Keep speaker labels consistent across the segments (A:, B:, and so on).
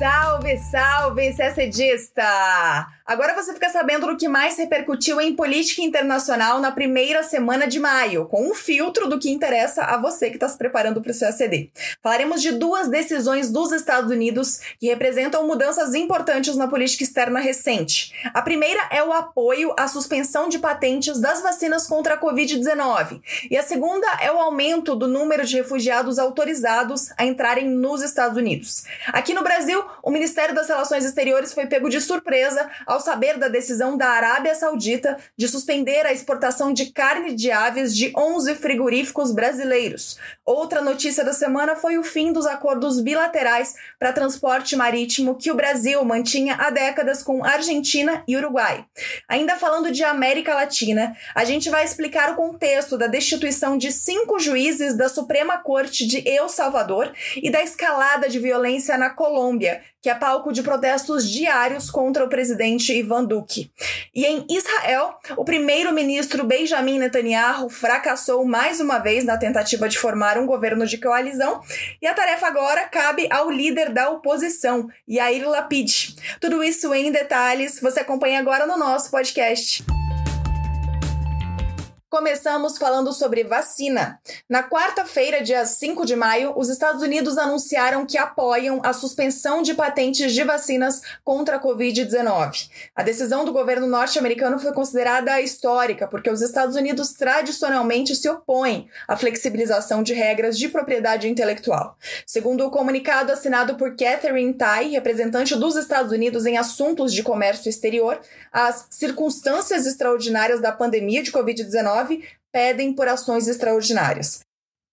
A: Salve, salve, CSDista! Agora você fica sabendo do que mais repercutiu em política internacional na primeira semana de maio, com um filtro do que interessa a você que está se preparando para o seu ACD. Falaremos de duas decisões dos Estados Unidos que representam mudanças importantes na política externa recente. A primeira é o apoio à suspensão de patentes das vacinas contra a Covid-19, e a segunda é o aumento do número de refugiados autorizados a entrarem nos Estados Unidos. Aqui no Brasil, o Ministério das Relações Exteriores foi pego de surpresa ao saber da decisão da Arábia Saudita de suspender a exportação de carne de aves de 11 frigoríficos brasileiros. Outra notícia da semana foi o fim dos acordos bilaterais para transporte marítimo que o Brasil mantinha há décadas com Argentina e Uruguai. Ainda falando de América Latina, a gente vai explicar o contexto da destituição de cinco juízes da Suprema Corte de El Salvador e da escalada de violência na Colômbia, que é palco de protestos diários contra o presidente Ivan Duque. E em Israel, o primeiro-ministro Benjamin Netanyahu fracassou mais uma vez na tentativa de formar um governo de coalizão, e a tarefa agora cabe ao líder da oposição, Yair Lapid. Tudo isso em detalhes você acompanha agora no nosso podcast. Começamos falando sobre vacina. Na quarta-feira, dia 5 de maio, os Estados Unidos anunciaram que apoiam a suspensão de patentes de vacinas contra a Covid-19. A decisão do governo norte-americano foi considerada histórica, porque os Estados Unidos tradicionalmente se opõem à flexibilização de regras de propriedade intelectual. Segundo o comunicado assinado por Catherine Tai, representante dos Estados Unidos em assuntos de comércio exterior, as circunstâncias extraordinárias da pandemia de Covid-19 pedem por ações extraordinárias.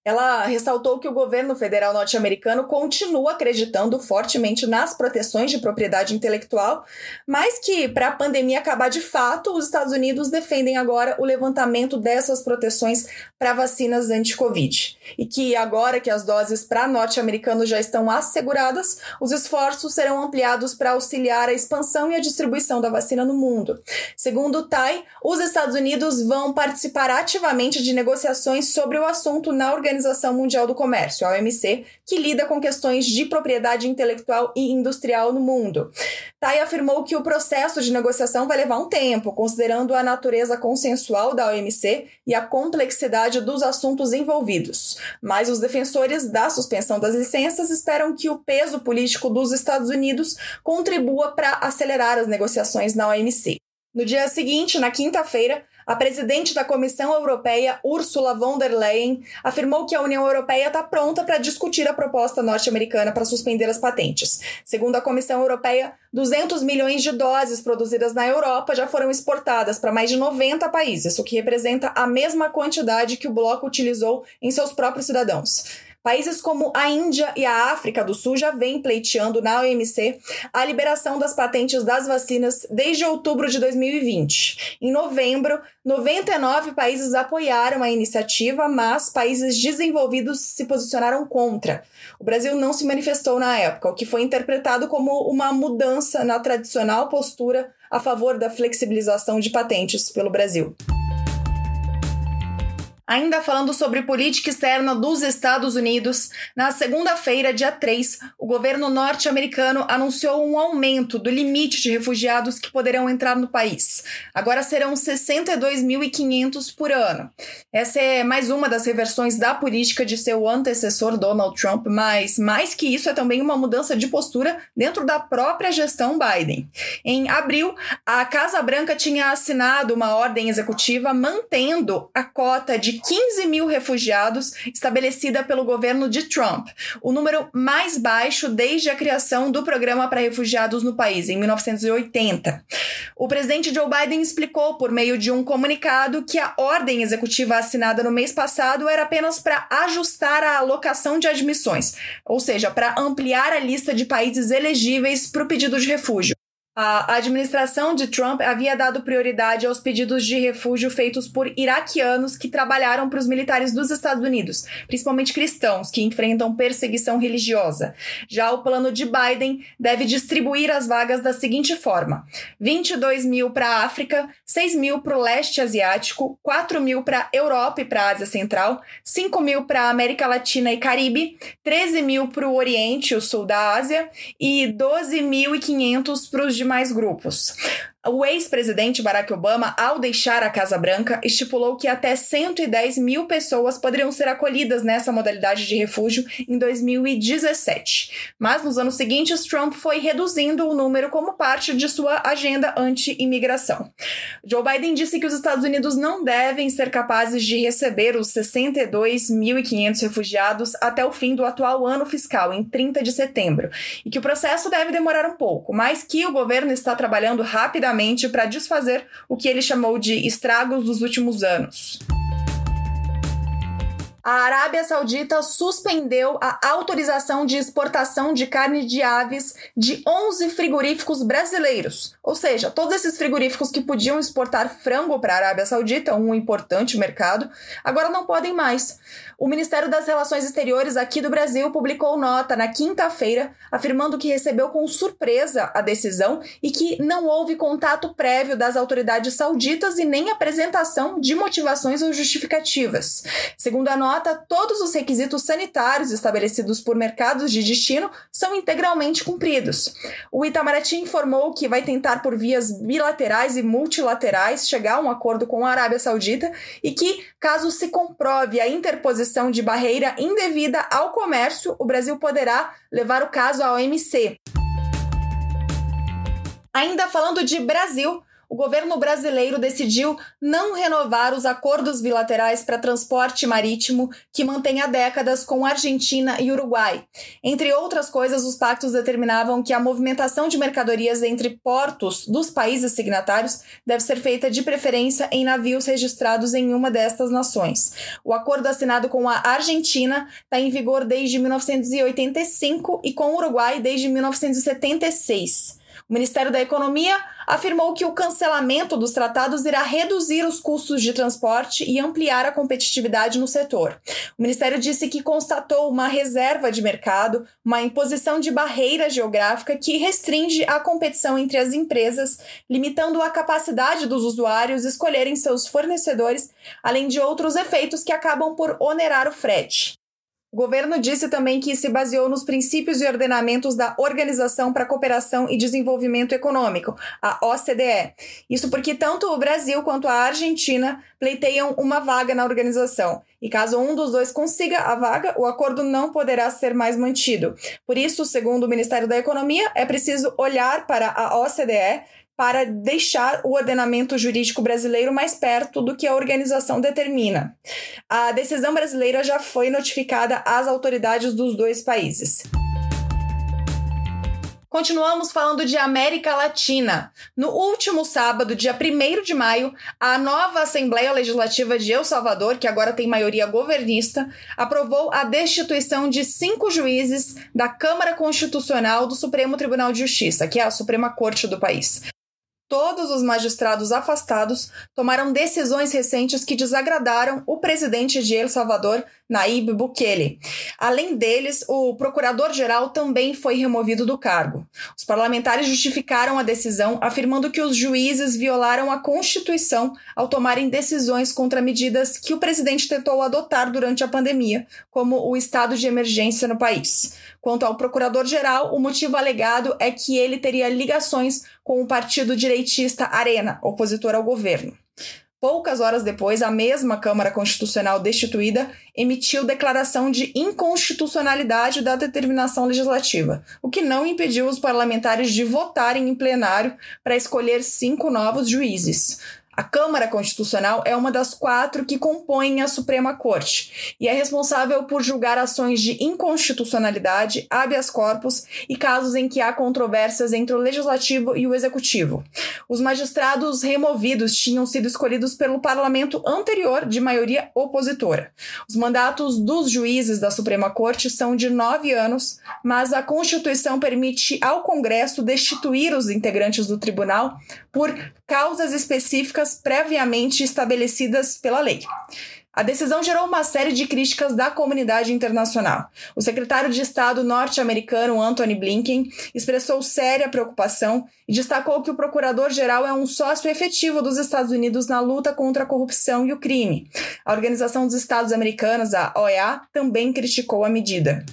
A: Ela ressaltou que o governo federal norte-americano continua acreditando fortemente nas proteções de propriedade intelectual, mas que, para a pandemia acabar de fato, os Estados Unidos defendem agora o levantamento dessas proteções para vacinas anti-Covid. E que, agora que as doses para norte-americanos já estão asseguradas, os esforços serão ampliados para auxiliar a expansão e a distribuição da vacina no mundo. Segundo o TAI, os Estados Unidos vão participar ativamente de negociações sobre o assunto na organização Organização Mundial do Comércio, a OMC, que lida com questões de propriedade intelectual e industrial no mundo. Tai afirmou que o processo de negociação vai levar um tempo, considerando a natureza consensual da OMC e a complexidade dos assuntos envolvidos. Mas os defensores da suspensão das licenças esperam que o peso político dos Estados Unidos contribua para acelerar as negociações na OMC. No dia seguinte, na quinta-feira, a presidente da Comissão Europeia, Ursula von der Leyen, afirmou que a União Europeia está pronta para discutir a proposta norte-americana para suspender as patentes. Segundo a Comissão Europeia, 200 milhões de doses produzidas na Europa já foram exportadas para mais de 90 países, o que representa a mesma quantidade que o bloco utilizou em seus próprios cidadãos. Países como a Índia e a África do Sul já vêm pleiteando na OMC a liberação das patentes das vacinas desde outubro de 2020. Em novembro, 99 países apoiaram a iniciativa, mas países desenvolvidos se posicionaram contra. O Brasil não se manifestou na época, o que foi interpretado como uma mudança na tradicional postura a favor da flexibilização de patentes pelo Brasil. Ainda falando sobre política externa dos Estados Unidos, na segunda-feira, dia 3, o governo norte-americano anunciou um aumento do limite de refugiados que poderão entrar no país. Agora serão 62.500 por ano. Essa é mais uma das reversões da política de seu antecessor Donald Trump, mas mais que isso é também uma mudança de postura dentro da própria gestão Biden. Em abril, a Casa Branca tinha assinado uma ordem executiva mantendo a cota de 15 mil refugiados estabelecida pelo governo de Trump, o número mais baixo desde a criação do programa para refugiados no país, em 1980. O presidente Joe Biden explicou por meio de um comunicado que a ordem executiva assinada no mês passado era apenas para ajustar a alocação de admissões, ou seja, para ampliar a lista de países elegíveis para o pedido de refúgio. A administração de Trump havia dado prioridade aos pedidos de refúgio feitos por iraquianos que trabalharam para os militares dos Estados Unidos, principalmente cristãos que enfrentam perseguição religiosa. Já o plano de Biden deve distribuir as vagas da seguinte forma: 22 mil para a África, 6 mil para o leste asiático, 4 mil para a Europa e para a Ásia Central, 5 mil para a América Latina e Caribe, 13 mil para o Oriente e o Sul da Ásia e 12.500 para os mais grupos. O ex-presidente Barack Obama, ao deixar a Casa Branca, estipulou que até 110 mil pessoas poderiam ser acolhidas nessa modalidade de refúgio em 2017. Mas nos anos seguintes, Trump foi reduzindo o número como parte de sua agenda anti-imigração. Joe Biden disse que os Estados Unidos não devem ser capazes de receber os 62.500 refugiados até o fim do atual ano fiscal, em 30 de setembro, e que o processo deve demorar um pouco, mas que o governo está trabalhando rapidamente para desfazer o que ele chamou de estragos dos últimos anos a Arábia Saudita suspendeu a autorização de exportação de carne de aves de 11 frigoríficos brasileiros. Ou seja, todos esses frigoríficos que podiam exportar frango para a Arábia Saudita, um importante mercado, agora não podem mais. O Ministério das Relações Exteriores aqui do Brasil publicou nota na quinta-feira afirmando que recebeu com surpresa a decisão e que não houve contato prévio das autoridades sauditas e nem apresentação de motivações ou justificativas. Segundo a nota, nota, todos os requisitos sanitários estabelecidos por mercados de destino são integralmente cumpridos. O Itamaraty informou que vai tentar, por vias bilaterais e multilaterais, chegar a um acordo com a Arábia Saudita e que, caso se comprove a interposição de barreira indevida ao comércio, o Brasil poderá levar o caso à OMC. Ainda falando de Brasil, o governo brasileiro decidiu não renovar os acordos bilaterais para transporte marítimo que mantém há décadas com Argentina e Uruguai. Entre outras coisas, os pactos determinavam que a movimentação de mercadorias entre portos dos países signatários deve ser feita de preferência em navios registrados em uma destas nações. O acordo assinado com a Argentina está em vigor desde 1985 e com o Uruguai desde 1976. O Ministério da Economia afirmou que o cancelamento dos tratados irá reduzir os custos de transporte e ampliar a competitividade no setor. O Ministério disse que constatou uma reserva de mercado, uma imposição de barreira geográfica que restringe a competição entre as empresas, limitando a capacidade dos usuários escolherem seus fornecedores, além de outros efeitos que acabam por onerar o frete. O governo disse também que se baseou nos princípios e ordenamentos da Organização para a Cooperação e Desenvolvimento Econômico, a OCDE. Isso porque tanto o Brasil quanto a Argentina pleiteiam uma vaga na organização. E caso um dos dois consiga a vaga, o acordo não poderá ser mais mantido. Por isso, segundo o Ministério da Economia, é preciso olhar para a OCDE para deixar o ordenamento jurídico brasileiro mais perto do que a organização determina. A decisão brasileira já foi notificada às autoridades dos dois países. Continuamos falando de América Latina. No último sábado, dia 1 de maio, a nova Assembleia Legislativa de El Salvador, que agora tem maioria governista, aprovou a destituição de cinco juízes da Câmara Constitucional do Supremo Tribunal de Justiça, que é a Suprema Corte do país. Todos os magistrados afastados tomaram decisões recentes que desagradaram o presidente de El Salvador, Naib Bukele. Além deles, o procurador-geral também foi removido do cargo. Os parlamentares justificaram a decisão, afirmando que os juízes violaram a Constituição ao tomarem decisões contra medidas que o presidente tentou adotar durante a pandemia, como o estado de emergência no país. Quanto ao procurador-geral, o motivo alegado é que ele teria ligações com o partido direitista Arena, opositor ao governo. Poucas horas depois, a mesma Câmara Constitucional destituída emitiu declaração de inconstitucionalidade da determinação legislativa, o que não impediu os parlamentares de votarem em plenário para escolher cinco novos juízes. A Câmara Constitucional é uma das quatro que compõem a Suprema Corte e é responsável por julgar ações de inconstitucionalidade, habeas corpus e casos em que há controvérsias entre o Legislativo e o Executivo. Os magistrados removidos tinham sido escolhidos pelo parlamento anterior de maioria opositora. Os mandatos dos juízes da Suprema Corte são de nove anos, mas a Constituição permite ao Congresso destituir os integrantes do tribunal por causas específicas previamente estabelecidas pela lei. A decisão gerou uma série de críticas da comunidade internacional. O secretário de Estado norte-americano Anthony Blinken expressou séria preocupação e destacou que o procurador-geral é um sócio efetivo dos Estados Unidos na luta contra a corrupção e o crime. A Organização dos Estados Americanos, a OEA, também criticou a medida.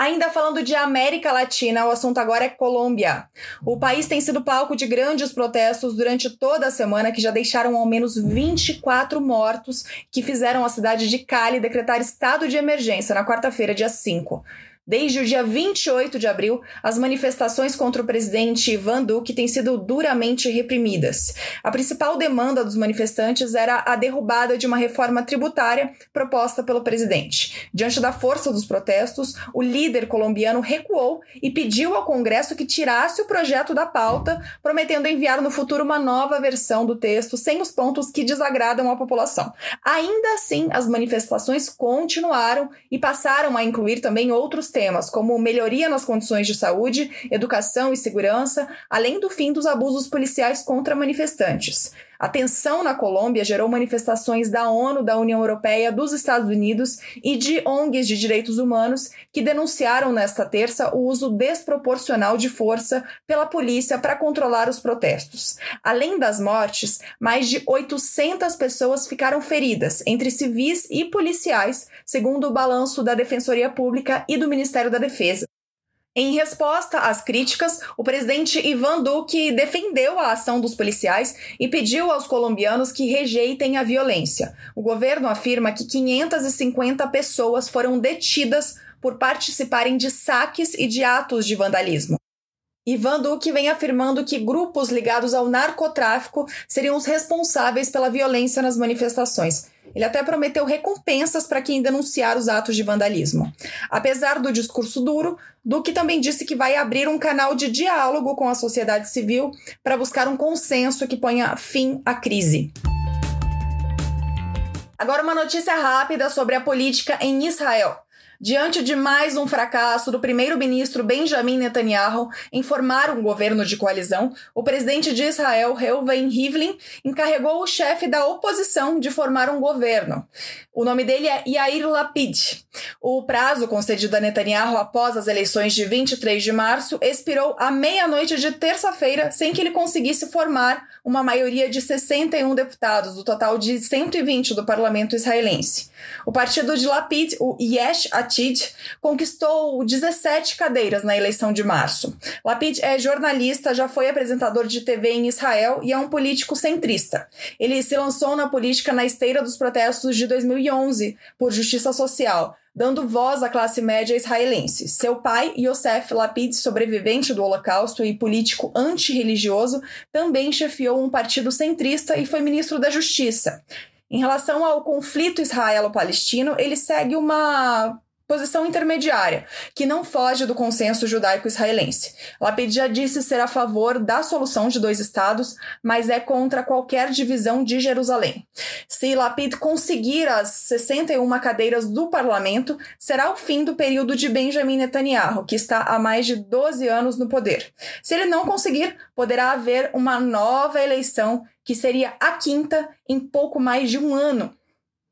A: Ainda falando de América Latina, o assunto agora é Colômbia. O país tem sido palco de grandes protestos durante toda a semana, que já deixaram ao menos 24 mortos, que fizeram a cidade de Cali decretar estado de emergência na quarta-feira, dia 5. Desde o dia 28 de abril, as manifestações contra o presidente Ivan Duque têm sido duramente reprimidas. A principal demanda dos manifestantes era a derrubada de uma reforma tributária proposta pelo presidente. Diante da força dos protestos, o líder colombiano recuou e pediu ao Congresso que tirasse o projeto da pauta, prometendo enviar no futuro uma nova versão do texto sem os pontos que desagradam a população. Ainda assim, as manifestações continuaram e passaram a incluir também outros temas como melhoria nas condições de saúde, educação e segurança, além do fim dos abusos policiais contra manifestantes. A tensão na Colômbia gerou manifestações da ONU, da União Europeia, dos Estados Unidos e de ONGs de direitos humanos que denunciaram nesta terça o uso desproporcional de força pela polícia para controlar os protestos. Além das mortes, mais de 800 pessoas ficaram feridas, entre civis e policiais, segundo o balanço da Defensoria Pública e do Ministério da Defesa. Em resposta às críticas, o presidente Ivan Duque defendeu a ação dos policiais e pediu aos colombianos que rejeitem a violência. O governo afirma que 550 pessoas foram detidas por participarem de saques e de atos de vandalismo. Ivan Duque vem afirmando que grupos ligados ao narcotráfico seriam os responsáveis pela violência nas manifestações. Ele até prometeu recompensas para quem denunciar os atos de vandalismo. Apesar do discurso duro, Duque também disse que vai abrir um canal de diálogo com a sociedade civil para buscar um consenso que ponha fim à crise. Agora, uma notícia rápida sobre a política em Israel. Diante de mais um fracasso do primeiro-ministro Benjamin Netanyahu em formar um governo de coalizão, o presidente de Israel, Reuven Rivlin, encarregou o chefe da oposição de formar um governo. O nome dele é Yair Lapid. O prazo concedido a Netanyahu após as eleições de 23 de março expirou à meia-noite de terça-feira, sem que ele conseguisse formar uma maioria de 61 deputados, do total de 120 do parlamento israelense. O partido de Lapid, o Yesh Atid, conquistou 17 cadeiras na eleição de março. Lapid é jornalista, já foi apresentador de TV em Israel e é um político centrista. Ele se lançou na política na esteira dos protestos de 2011 por justiça social, dando voz à classe média israelense. Seu pai, Yosef Lapid, sobrevivente do Holocausto e político antirreligioso, também chefiou um partido centrista e foi ministro da Justiça. Em relação ao conflito israelo-palestino, ele segue uma posição intermediária, que não foge do consenso judaico-israelense. Lapid já disse ser a favor da solução de dois estados, mas é contra qualquer divisão de Jerusalém. Se Lapid conseguir as 61 cadeiras do parlamento, será o fim do período de Benjamin Netanyahu, que está há mais de 12 anos no poder. Se ele não conseguir, poderá haver uma nova eleição, que seria a quinta em pouco mais de um ano.